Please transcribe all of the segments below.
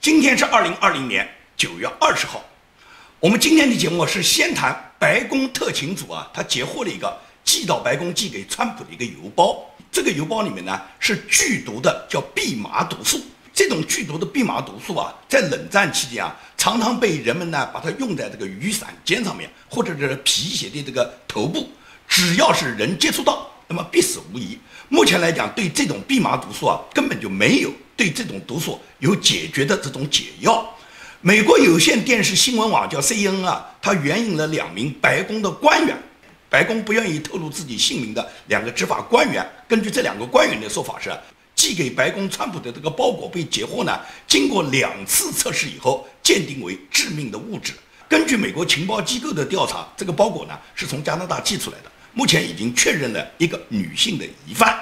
今天是二零二零年九月二十号，我们今天的节目是先谈白宫特勤组啊，他截获了一个寄到白宫寄给川普的一个邮包。这个邮包里面呢是剧毒的，叫蓖麻毒素。这种剧毒的蓖麻毒素啊，在冷战期间啊，常常被人们呢把它用在这个雨伞尖上面，或者是皮鞋的这个头部，只要是人接触到，那么必死无疑。目前来讲，对这种蓖麻毒素啊，根本就没有对这种毒素有解决的这种解药。美国有线电视新闻网叫 CNN 啊，它援引了两名白宫的官员。白宫不愿意透露自己姓名的两个执法官员，根据这两个官员的说法是，寄给白宫川普的这个包裹被截获呢，经过两次测试以后，鉴定为致命的物质。根据美国情报机构的调查，这个包裹呢是从加拿大寄出来的，目前已经确认了一个女性的疑犯，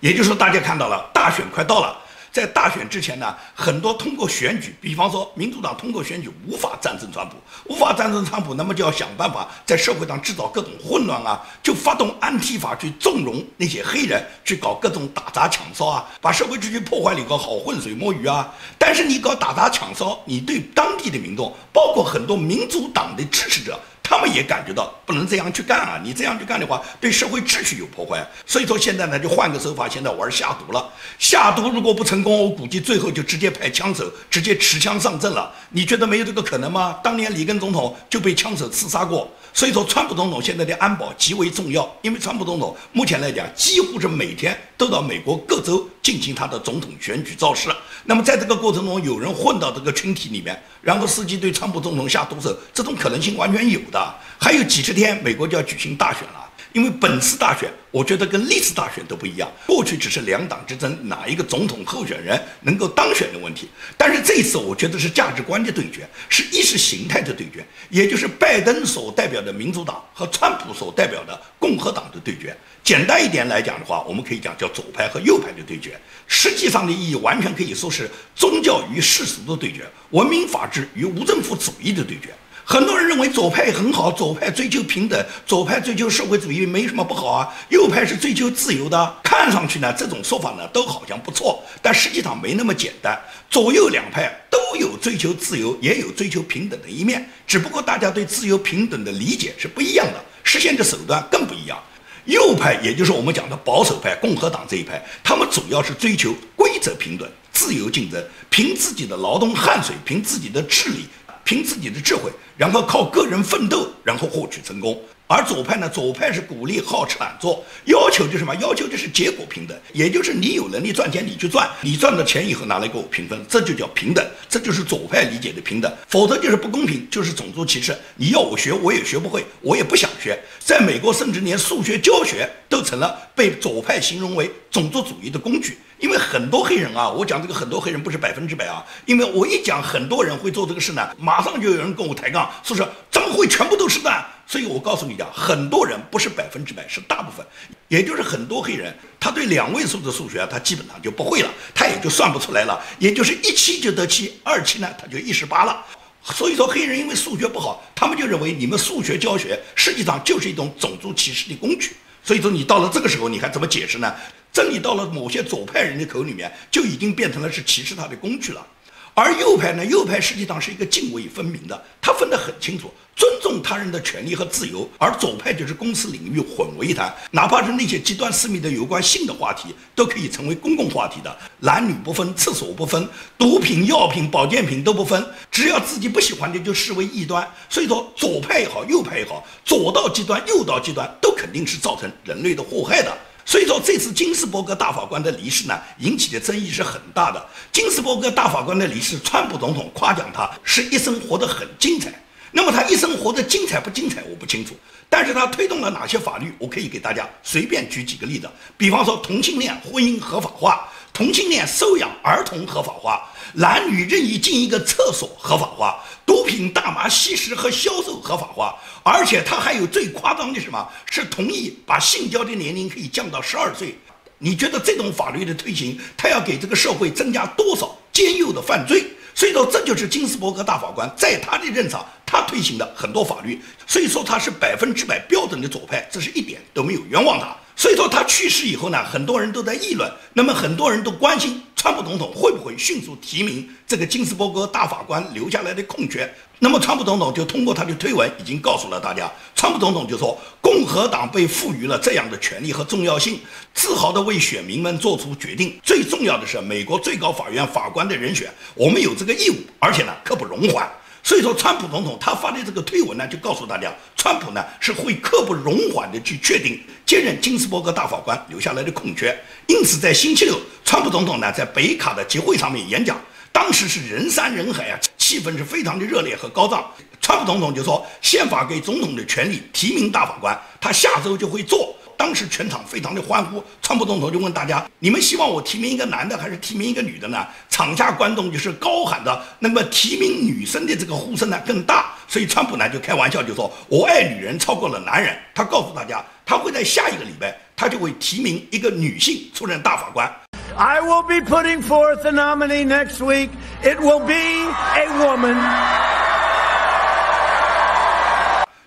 也就是说，大家看到了，大选快到了。在大选之前呢，很多通过选举，比方说民主党通过选举无法战胜川普，无法战胜川普，那么就要想办法在社会上制造各种混乱啊，就发动安提法去纵容那些黑人去搞各种打砸抢烧啊，把社会秩序破坏了以后好浑水摸鱼啊。但是你搞打砸抢烧，你对当地的民众，包括很多民主党的支持者。他们也感觉到不能这样去干啊！你这样去干的话，对社会秩序有破坏。所以说现在呢，就换个手法，现在玩下毒了。下毒如果不成功，我估计最后就直接派枪手，直接持枪上阵了。你觉得没有这个可能吗？当年里根总统就被枪手刺杀过。所以说，川普总统现在的安保极为重要，因为川普总统目前来讲，几乎是每天都到美国各州进行他的总统选举造势。那么在这个过程中，有人混到这个群体里面，然后伺机对川普总统下毒手，这种可能性完全有的。啊还有几十天，美国就要举行大选了。因为本次大选，我觉得跟历次大选都不一样。过去只是两党之争，哪一个总统候选人能够当选的问题。但是这一次，我觉得是价值观的对决，是意识形态的对决，也就是拜登所代表的民主党和川普所代表的共和党的对决。简单一点来讲的话，我们可以讲叫左派和右派的对决。实际上的意义完全可以说是宗教与世俗的对决，文明法治与无政府主义的对决。很多人认为左派很好，左派追求平等，左派追求社会主义没什么不好啊。右派是追求自由的，看上去呢这种说法呢都好像不错，但实际上没那么简单。左右两派都有追求自由，也有追求平等的一面，只不过大家对自由平等的理解是不一样的，实现的手段更不一样。右派也就是我们讲的保守派，共和党这一派，他们主要是追求规则平等、自由竞争，凭自己的劳动汗水，凭自己的智力。凭自己的智慧，然后靠个人奋斗，然后获取成功。而左派呢？左派是鼓励好吃懒做，要求就什么？要求就是结果平等，也就是你有能力赚钱，你去赚，你赚到钱以后拿来给我平分，这就叫平等，这就是左派理解的平等。否则就是不公平，就是种族歧视。你要我学，我也学不会，我也不想学。在美国，甚至连数学教学都成了被左派形容为种族主义的工具。因为很多黑人啊，我讲这个很多黑人不是百分之百啊，因为我一讲很多人会做这个事呢，马上就有人跟我抬杠，说是怎么会全部都是呢？所以我告诉你讲，很多人不是百分之百，是大部分，也就是很多黑人，他对两位数的数学他基本上就不会了，他也就算不出来了，也就是一期就得七，二期呢他就一十八了。所以说黑人因为数学不好，他们就认为你们数学教学实际上就是一种种族歧视的工具。所以说你到了这个时候，你还怎么解释呢？真理到了某些左派人的口里面，就已经变成了是歧视他的工具了。而右派呢？右派实际上是一个泾渭分明的，他分得很清楚，尊重他人的权利和自由。而左派就是公私领域混为一谈，哪怕是那些极端私密的有关性的话题，都可以成为公共话题的，男女不分，厕所不分，毒品、药品、保健品都不分，只要自己不喜欢的就视为异端。所以说，左派也好，右派也好，左到极端，右到极端，都肯定是造成人类的祸害的。所以说，这次金斯伯格大法官的离世呢，引起的争议是很大的。金斯伯格大法官的离世，川普总统夸奖他是一生活得很精彩。那么他一生活得精彩不精彩，我不清楚。但是他推动了哪些法律，我可以给大家随便举几个例子。比方说，同性恋婚姻合法化，同性恋收养儿童合法化，男女任意进一个厕所合法化。毒品、大麻吸食和销售合法化，而且他还有最夸张的什么？是同意把性交的年龄可以降到十二岁。你觉得这种法律的推行，他要给这个社会增加多少奸诱的犯罪？所以说，这就是金斯伯格大法官在他的任上，他推行的很多法律。所以说他是百分之百标准的左派，这是一点都没有冤枉他。所以说他去世以后呢，很多人都在议论，那么很多人都关心。川普总统会不会迅速提名这个金斯伯格大法官留下来的空缺？那么，川普总统就通过他的推文已经告诉了大家，川普总统就说，共和党被赋予了这样的权利和重要性，自豪地为选民们做出决定。最重要的是，美国最高法院法官的人选，我们有这个义务，而且呢，刻不容缓。所以说，川普总统他发的这个推文呢，就告诉大家，川普呢是会刻不容缓的去确定接任金斯伯格大法官留下来的空缺。因此，在星期六，川普总统呢在北卡的集会上面演讲，当时是人山人海啊，气氛是非常的热烈和高涨。川普总统就说，宪法给总统的权利提名大法官，他下周就会做。当时全场非常的欢呼，川普总统就问大家：“你们希望我提名一个男的还是提名一个女的呢？”场下观众就是高喊的，那么提名女生的这个呼声呢更大。所以川普呢就开玩笑就说：“我爱女人超过了男人。”他告诉大家，他会在下一个礼拜，他就会提名一个女性出任大法官。I will be putting forth a nominee next week. It will be a woman.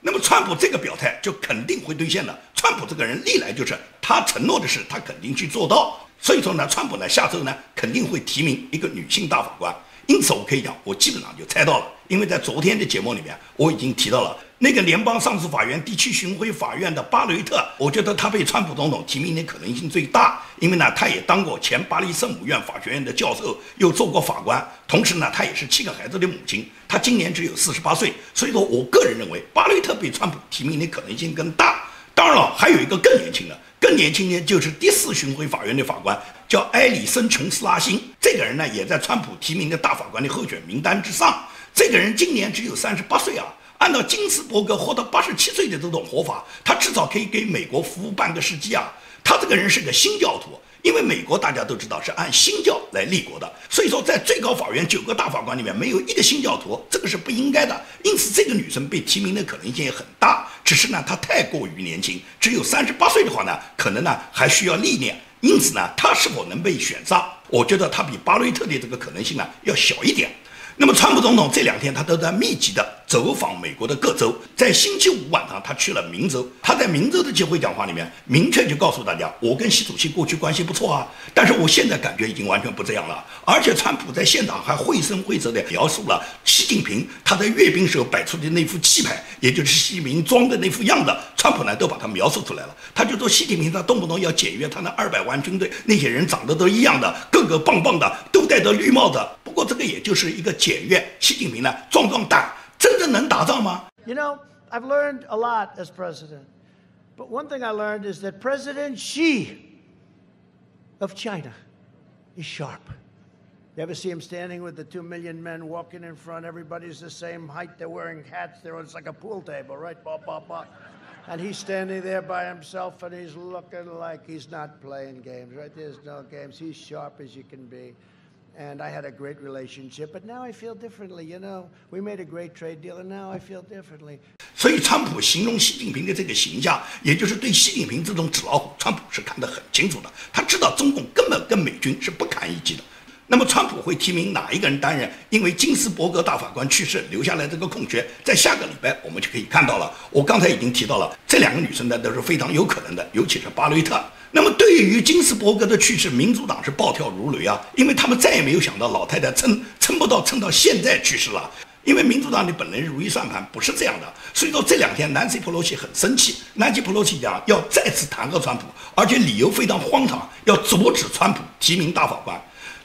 那么川普这个表态就肯定会兑现的。川普这个人历来就是他承诺的事，他肯定去做到。所以说呢，川普呢下周呢肯定会提名一个女性大法官。因此我可以讲，我基本上就猜到了，因为在昨天的节目里面我已经提到了。那个联邦上诉法院第七巡回法院的巴雷特，我觉得他被川普总统提名的可能性最大，因为呢，他也当过前巴黎圣母院法学院的教授，又做过法官，同时呢，他也是七个孩子的母亲，他今年只有四十八岁，所以说我个人认为巴雷特被川普提名的可能性更大。当然了，还有一个更年轻的，更年轻的就是第四巡回法院的法官，叫埃里森·琼斯拉辛，这个人呢，也在川普提名的大法官的候选名单之上，这个人今年只有三十八岁啊。按照金斯伯格活到八十七岁的这种活法，他至少可以给美国服务半个世纪啊！他这个人是个新教徒，因为美国大家都知道是按新教来立国的，所以说在最高法院九个大法官里面没有一个新教徒，这个是不应该的。因此，这个女生被提名的可能性也很大。只是呢，她太过于年轻，只有三十八岁的话呢，可能呢还需要历练。因此呢，她是否能被选上，我觉得她比巴雷特的这个可能性呢要小一点。那么，川普总统这两天他都在密集的走访美国的各州。在星期五晚上，他去了明州。他在明州的集会讲话里面，明确就告诉大家：我跟习主席过去关系不错啊，但是我现在感觉已经完全不这样了。而且，川普在现场还绘声绘色地描述了习近平他在阅兵时候摆出的那副气派，也就是习近平装的那副样子。川普呢，都把他描述出来了。他就说，习近平他动不动要检阅他那二百万军队，那些人长得都一样的，个个棒棒的，都戴着绿帽子。不过，这个也就是一个检阅。习近平呢，壮壮胆，真正能打仗吗？You know, I've learned a lot as president, but one thing I learned is that President Xi of China is sharp. You ever see him standing with the two million men walking in front? Everybody's the same height. They're wearing hats. They're it's like a pool table, right? Bop, bop, bop. And he's standing there by himself, and he's looking like he's not playing games, right? There's no games. He's sharp as you can be. And I had a great relationship. But now I feel differently. You know, we made a great trade deal, and now I feel differently. 所以，川普形容习近平的这个形象，也就是对习近平这种纸老虎，川普是看得很清楚的。他知道中共根本跟美军是不堪一击的。那么，川普会提名哪一个人担任？因为金斯伯格大法官去世留下来这个空缺，在下个礼拜我们就可以看到了。我刚才已经提到了，这两个女生呢都是非常有可能的，尤其是巴雷特。那么，对于金斯伯格的去世，民主党是暴跳如雷啊！因为他们再也没有想到老太太撑撑不到撑到现在去世了。因为民主党的本来如意算盘不是这样的，所以说这两天南希·普洛西很生气。南希·普洛西讲要再次弹劾川普，而且理由非常荒唐，要阻止川普提名大法官。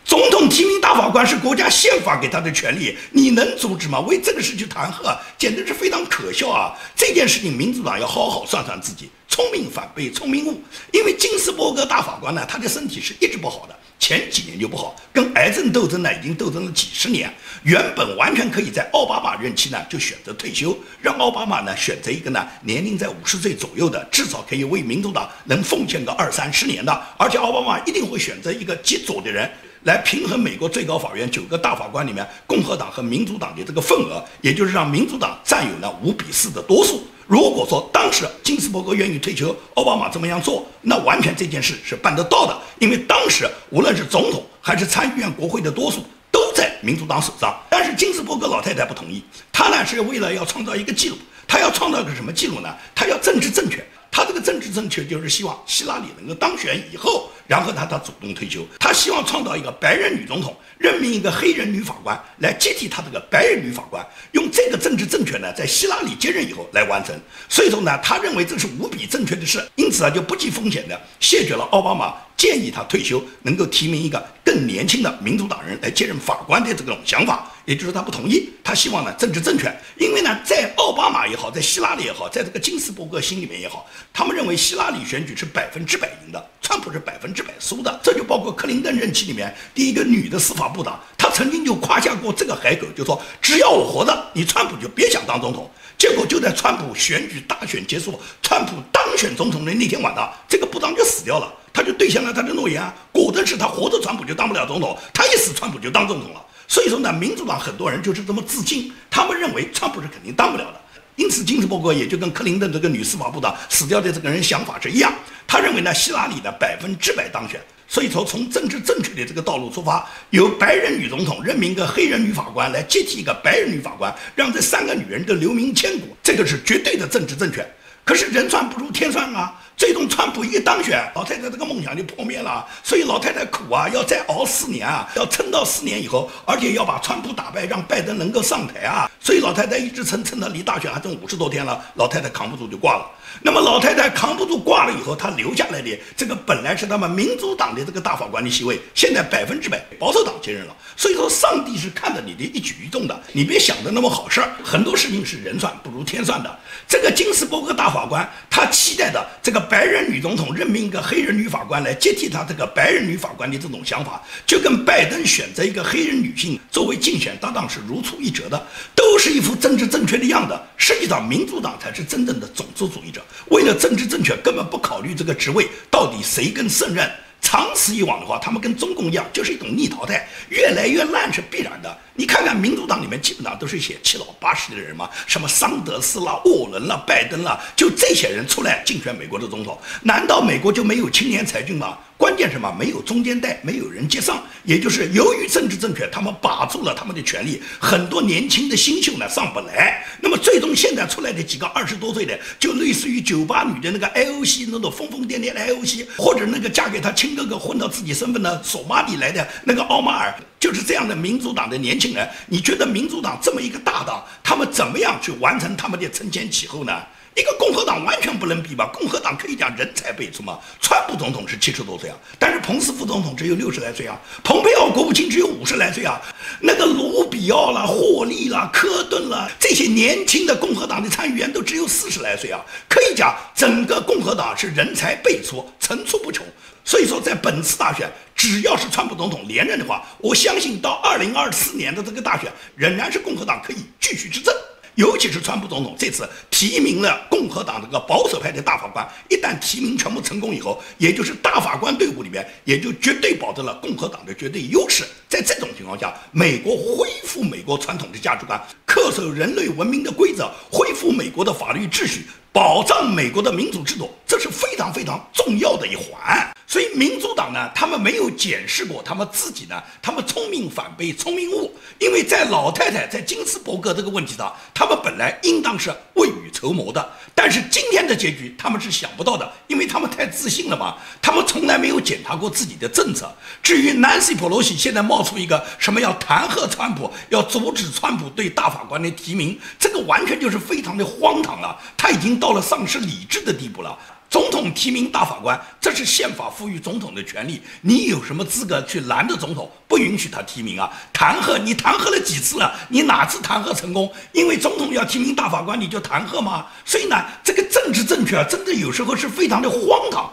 总统提名大法官是国家宪法给他的权利，你能阻止吗？为这个事去弹劾，简直是非常可笑啊！这件事情，民主党要好好算算自己。聪明反被聪明误，因为金斯伯格大法官呢，他的身体是一直不好的，前几年就不好，跟癌症斗争呢，已经斗争了几十年。原本完全可以在奥巴马任期呢就选择退休，让奥巴马呢选择一个呢年龄在五十岁左右的，至少可以为民主党能奉献个二三十年的，而且奥巴马一定会选择一个极左的人来平衡美国最高法院九个大法官里面共和党和民主党的这个份额，也就是让民主党占有了五比四的多数。如果说当时金斯伯格愿意退休，奥巴马这么样做，那完全这件事是办得到的。因为当时无论是总统还是参议院国会的多数都在民主党手上。但是金斯伯格老太太不同意，她呢是为了要创造一个记录，她要创造个什么记录呢？她要政治正确。他这个政治正确就是希望希拉里能够当选以后，然后呢他主动退休，他希望创造一个白人女总统，任命一个黑人女法官来接替他这个白人女法官，用这个政治正确呢在希拉里接任以后来完成。所以说呢，他认为这是无比正确的事，因此啊就不计风险的谢绝了奥巴马。建议他退休，能够提名一个更年轻的民主党人来接任法官的这种想法，也就是他不同意。他希望呢政治正确，因为呢在奥巴马也好，在希拉里也好，在这个金斯伯格心里面也好，他们认为希拉里选举是百分之百赢的，川普是百分之百输的。这就包括克林顿任期里面第一个女的司法部长，她曾经就夸下过这个海口，就说只要我活着，你川普就别想当总统。结果就在川普选举大选结束，川普当选总统的那天晚上，这个部长就死掉了。他就兑现了他的诺言啊，果真是他活着，川普就当不了总统；他一死，川普就当总统了。所以说呢，民主党很多人就是这么自信，他们认为川普是肯定当不了的。因此，金斯伯格也就跟克林顿这个女司法部长死掉的这个人想法是一样，他认为呢，希拉里的百分之百当选。所以说，从政治正确的这个道路出发，由白人女总统任命一个黑人女法官来接替一个白人女法官，让这三个女人都留名千古，这个是绝对的政治正确。可是人算不如天算啊！最终川普一当选，老太太这个梦想就破灭了。所以老太太苦啊，要再熬四年啊，要撑到四年以后，而且要把川普打败，让拜登能够上台啊。所以老太太一直撑撑到离大选还剩五十多天了，老太太扛不住就挂了。那么老太太扛不住挂了以后，她留下来的这个本来是他们民主党的这个大法官的席位，现在百分之百保守党接任了。所以说，上帝是看着你的一举一动的，你别想的那么好事儿。很多事情是人算不如天算的。这个金斯伯格大法官，他期待的这个白人女总统任命一个黑人女法官来接替她这个白人女法官的这种想法，就跟拜登选择一个黑人女性作为竞选搭档是如出一辙的，都是一副政治正确的样子。实际上，民主党才是真正的种族主义者。为了政治正确，根本不考虑这个职位到底谁更胜任。长此以往的话，他们跟中共一样，就是一种逆淘汰，越来越烂是必然的。你看看民主党里面，基本上都是一些七老八十的人嘛，什么桑德斯啦、沃伦啦、拜登啦，就这些人出来竞选美国的总统，难道美国就没有青年才俊吗？关键什么？没有中间带，没有人接上，也就是由于政治正确，他们把住了他们的权利，很多年轻的新秀呢上不来。那么最终现在出来的几个二十多岁的，就类似于酒吧女的那个 IOC 那种疯疯癫癫的 IOC，或者那个嫁给他亲哥哥混到自己身份的索马里来的那个奥马尔，就是这样的民主党的年轻人。你觉得民主党这么一个大党，他们怎么样去完成他们的承前启后呢？一个共和党完全不能比吧？共和党可以讲人才辈出嘛。川普总统是七十多岁啊，但是彭斯副总统只有六十来岁啊，蓬佩奥国务卿只有五十来岁啊。那个卢比奥啦、霍利啦、科顿啦，这些年轻的共和党的参议员都只有四十来岁啊。可以讲，整个共和党是人才辈出、层出不穷。所以说，在本次大选，只要是川普总统连任的话，我相信到二零二四年的这个大选，仍然是共和党可以继续执政。尤其是川普总统这次提名了共和党这个保守派的大法官，一旦提名全部成功以后，也就是大法官队伍里面也就绝对保证了共和党的绝对优势。在这种情况下，美国恢复美国传统的价值观，恪守人类文明的规则，恢复美国的法律秩序，保障美国的民主制度，这是非常非常重要的一环。所以民主党呢，他们没有检视过他们自己呢，他们聪明反被聪明误，因为在老太太在金斯伯格这个问题上，他们本来应当是未雨绸缪的，但是今天的结局他们是想不到的，因为他们太自信了嘛，他们从来没有检查过自己的政策。至于 Nancy Pelosi 现在冒出一个什么要弹劾川普，要阻止川普对大法官的提名，这个完全就是非常的荒唐了，他已经到了丧失理智的地步了。总统提名大法官，这是宪法赋予总统的权利。你有什么资格去拦着总统，不允许他提名啊？弹劾你弹劾了几次了？你哪次弹劾成功？因为总统要提名大法官，你就弹劾吗？所以呢，这个政治正确啊，真的有时候是非常的荒唐。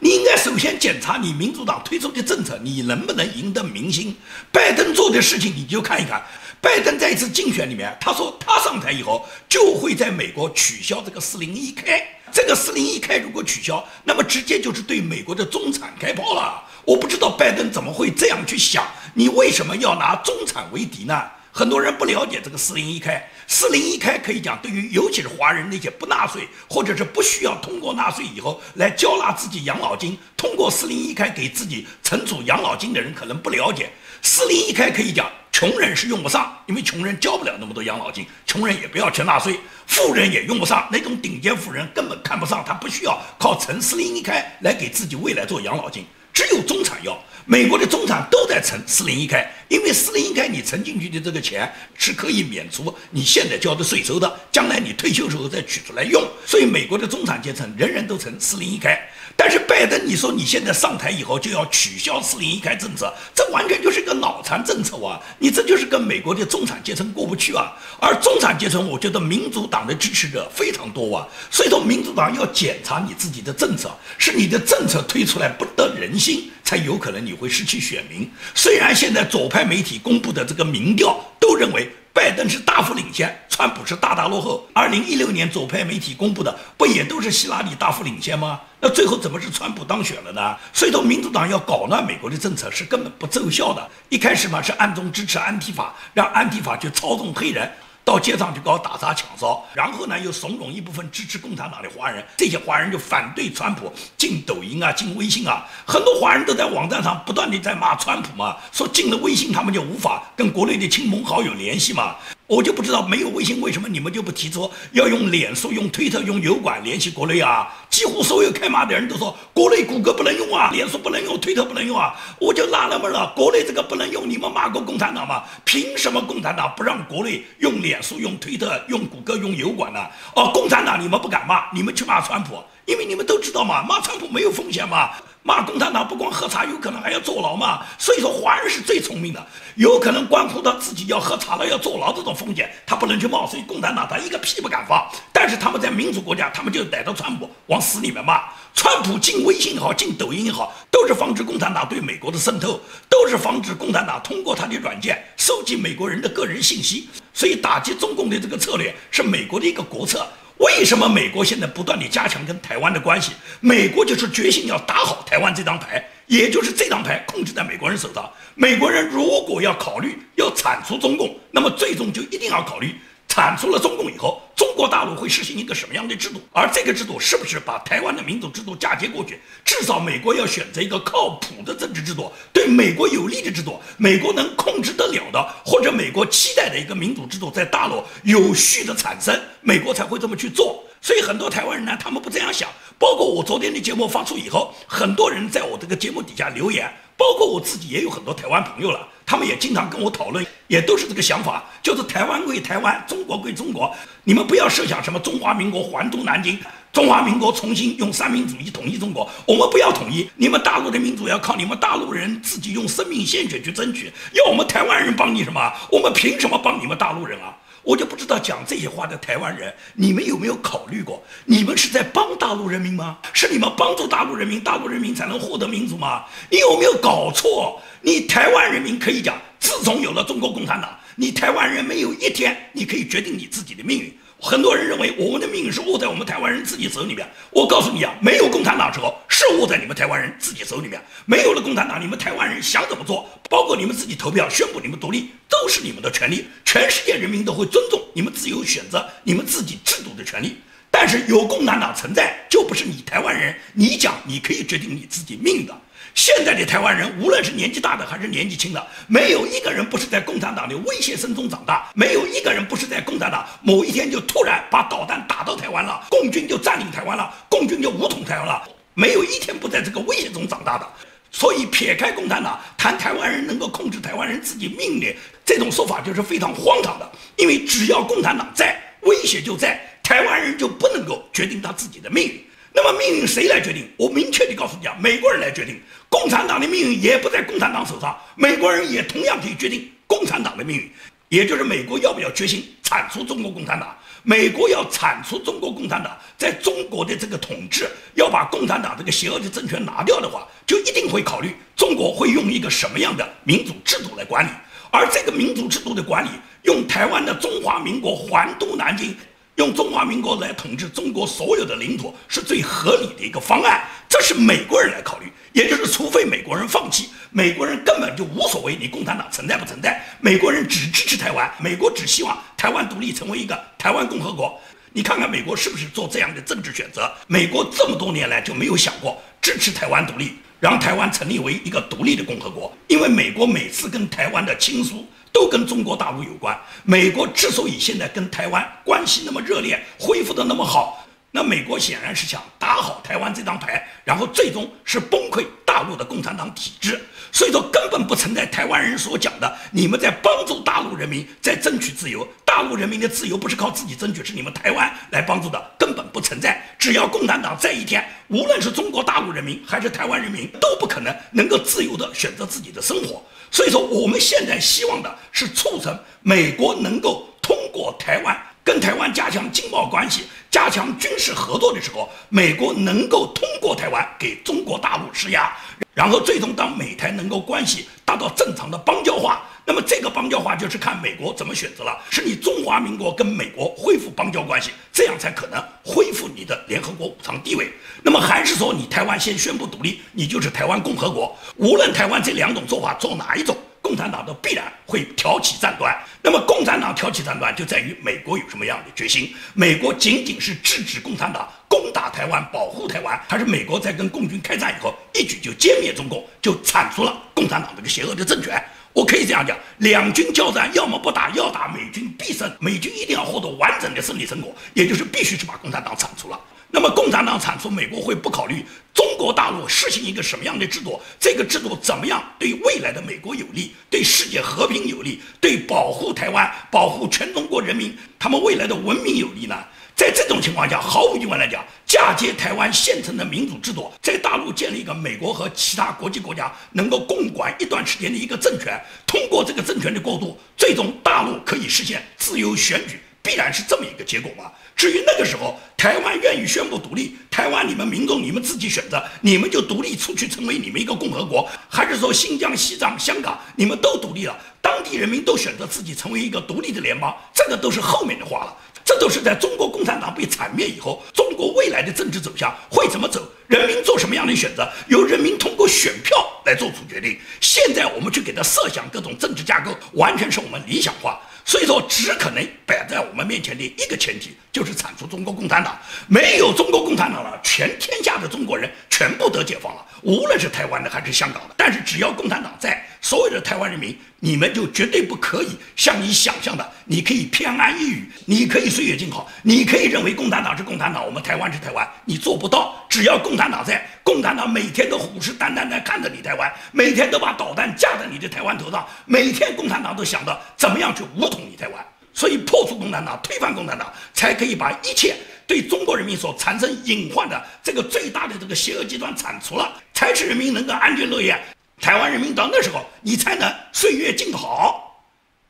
你应该首先检查你民主党推出的政策，你能不能赢得民心？拜登做的事情，你就看一看。拜登在一次竞选里面，他说他上台以后就会在美国取消这个四零一 K。这个四零一开如果取消，那么直接就是对美国的中产开炮了。我不知道拜登怎么会这样去想。你为什么要拿中产为敌呢？很多人不了解这个四零一开。四零一开可以讲，对于尤其是华人那些不纳税或者是不需要通过纳税以后来交纳自己养老金，通过四零一开给自己存储养老金的人可能不了解。四零一开可以讲。穷人是用不上，因为穷人交不了那么多养老金，穷人也不要去纳税，富人也用不上，那种顶尖富人根本看不上，他不需要靠存四零一开来给自己未来做养老金，只有中产要。美国的中产都在存四零一开，因为四零一开你存进去的这个钱是可以免除你现在交的税收的，将来你退休时候再取出来用，所以美国的中产阶层人人都存四零一开。但是拜登，你说你现在上台以后就要取消四零一开政策，这完全就是一个脑残政策啊！你这就是跟美国的中产阶层过不去啊！而中产阶层，我觉得民主党的支持者非常多啊，所以说民主党要检查你自己的政策，是你的政策推出来不得人心，才有可能你会失去选民。虽然现在左派媒体公布的这个民调都认为。拜登是大幅领先，川普是大大落后。二零一六年左派媒体公布的不也都是希拉里大幅领先吗？那最后怎么是川普当选了呢？所以说，民主党要搞乱美国的政策是根本不奏效的。一开始嘛是暗中支持安提法，让安提法去操纵黑人。到街上去搞打砸抢烧，然后呢又怂恿一部分支持共产党的华人，这些华人就反对川普进抖音啊、进微信啊，很多华人都在网站上不断的在骂川普嘛，说进了微信他们就无法跟国内的亲朋好友联系嘛。我就不知道没有微信，为什么你们就不提出要用脸书、用推特、用油管联系国内啊？几乎所有开骂的人都说国内谷歌不能用啊，脸书不能用，推特不能用啊。我就纳了闷了，国内这个不能用，你们骂过共产党吗？凭什么共产党不让国内用脸书、用推特、用谷歌、用油管呢？哦，共产党你们不敢骂，你们去骂川普，因为你们都知道嘛，骂川普没有风险嘛。骂共产党不光喝茶，有可能还要坐牢嘛。所以说华人是最聪明的，有可能关乎到自己要喝茶了要坐牢这种风险，他不能去冒。所以共产党他一个屁不敢放。但是他们在民主国家，他们就逮着川普往死里面骂。川普进微信也好，进抖音也好，都是防止共产党对美国的渗透，都是防止共产党通过他的软件收集美国人的个人信息。所以打击中共的这个策略是美国的一个国策。为什么美国现在不断地加强跟台湾的关系？美国就是决心要打好台湾这张牌，也就是这张牌控制在美国人手上。美国人如果要考虑要铲除中共，那么最终就一定要考虑。铲除了中共以后，中国大陆会实行一个什么样的制度？而这个制度是不是把台湾的民主制度嫁接过去？至少美国要选择一个靠谱的政治制度，对美国有利的制度，美国能控制得了的，或者美国期待的一个民主制度在大陆有序的产生，美国才会这么去做。所以很多台湾人呢，他们不这样想。包括我昨天的节目发出以后，很多人在我这个节目底下留言，包括我自己也有很多台湾朋友了。他们也经常跟我讨论，也都是这个想法，就是台湾归台湾，中国归中国。你们不要设想什么中华民国还都南京，中华民国重新用三民主义统一中国。我们不要统一，你们大陆的民主要靠你们大陆人自己用生命鲜血去争取。要我们台湾人帮你什么？我们凭什么帮你们大陆人啊？我就不知道讲这些话的台湾人，你们有没有考虑过，你们是在帮大陆人民吗？是你们帮助大陆人民，大陆人民才能获得民主吗？你有没有搞错？你台湾人民可以讲，自从有了中国共产党，你台湾人没有一天你可以决定你自己的命运。很多人认为我们的命是握在我们台湾人自己手里面。我告诉你啊，没有共产党时候是握在你们台湾人自己手里面。没有了共产党，你们台湾人想怎么做，包括你们自己投票宣布你们独立，都是你们的权利。全世界人民都会尊重你们自由选择你们自己制度的权利。但是有共产党存在，就不是你台湾人你讲你可以决定你自己命的。现在的台湾人，无论是年纪大的还是年纪轻的，没有一个人不是在共产党的威胁声中长大，没有一个人不是在共产党某一天就突然把导弹打到台湾了，共军就占领台湾了，共军就武统台湾了，没有一天不在这个威胁中长大的。所以，撇开共产党谈台湾人能够控制台湾人自己命运，这种说法就是非常荒唐的。因为只要共产党在，威胁就在，台湾人就不能够决定他自己的命运。那么命运谁来决定？我明确地告诉你啊，美国人来决定。共产党的命运也不在共产党手上，美国人也同样可以决定共产党的命运。也就是美国要不要决心铲除中国共产党？美国要铲除中国共产党在中国的这个统治，要把共产党这个邪恶的政权拿掉的话，就一定会考虑中国会用一个什么样的民主制度来管理。而这个民主制度的管理，用台湾的中华民国还都南京。用中华民国来统治中国所有的领土是最合理的一个方案，这是美国人来考虑，也就是除非美国人放弃，美国人根本就无所谓你共产党存在不存在，美国人只支持台湾，美国只希望台湾独立成为一个台湾共和国。你看看美国是不是做这样的政治选择？美国这么多年来就没有想过支持台湾独立，让台湾成立为一个独立的共和国，因为美国每次跟台湾的亲疏。都跟中国大陆有关。美国之所以现在跟台湾关系那么热烈，恢复的那么好，那美国显然是想打好台湾这张牌，然后最终是崩溃大陆的共产党体制。所以说根本不存在台湾人所讲的你们在帮助大陆人民在争取自由，大陆人民的自由不是靠自己争取，是你们台湾来帮助的，根本不存在。只要共产党在一天，无论是中国大陆人民还是台湾人民，都不可能能够自由的选择自己的生活。所以说，我们现在希望的是促成美国能够通过台湾跟台湾加强经贸关系、加强军事合作的时候，美国能够通过台湾给中国大陆施压。然后最终，当美台能够关系达到正常的邦交化，那么这个邦交化就是看美国怎么选择了。是你中华民国跟美国恢复邦交关系，这样才可能恢复你的联合国五常地位。那么还是说你台湾先宣布独立，你就是台湾共和国。无论台湾这两种做法做哪一种。共产党都必然会挑起战端，那么共产党挑起战端就在于美国有什么样的决心？美国仅仅是制止共产党攻打台湾、保护台湾，还是美国在跟共军开战以后一举就歼灭中共，就铲除了共产党这个邪恶的政权？我可以这样讲：两军交战，要么不打，要打美军必胜，美军一定要获得完整的胜利成果，也就是必须去把共产党铲除了。那么共产党铲除，美国会不考虑中国大陆实行一个什么样的制度？这个制度怎么样对未来的美国有利，对世界和平有利，对保护台湾、保护全中国人民他们未来的文明有利呢？在这种情况下，毫无疑问来讲，嫁接台湾现成的民主制度，在大陆建立一个美国和其他国际国家能够共管一段时间的一个政权，通过这个政权的过渡，最终大陆可以实现自由选举，必然是这么一个结果吧？至于那个时候，台湾愿意宣布独立，台湾你们民众你们自己选择，你们就独立出去成为你们一个共和国，还是说新疆、西藏、香港你们都独立了，当地人民都选择自己成为一个独立的联邦，这个都是后面的话了。这都是在中国共产党被惨灭以后，中国未来的政治走向会怎么走，人民做什么样的选择，由人民通过选票来做出决定。现在我们去给他设想各种政治架构，完全是我们理想化。所以说，只可能摆在我们面前的一个前提，就是铲除中国共产党。没有中国共产党了，全天下的中国人全部得解放了，无论是台湾的还是香港的。但是只要共产党在，所有的台湾人民，你们就绝对不可以像你想象的，你可以偏安一隅，你可以岁月静好，你可以认为共产党是共产党，我们台湾是台湾，你做不到。只要共产党在，共产党每天都虎视眈眈地看着你台湾，每天都把导弹架在你的台湾头上，每天共产党都想着怎么样去武统你台湾。所以破除共产党，推翻共产党，才可以把一切对中国人民所产生隐患的这个最大的这个邪恶集团铲除了，才使人民能够安居乐业。台湾人民到那时候，你才能岁月静好。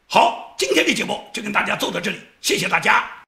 好，今天的节目就跟大家做到这里，谢谢大家。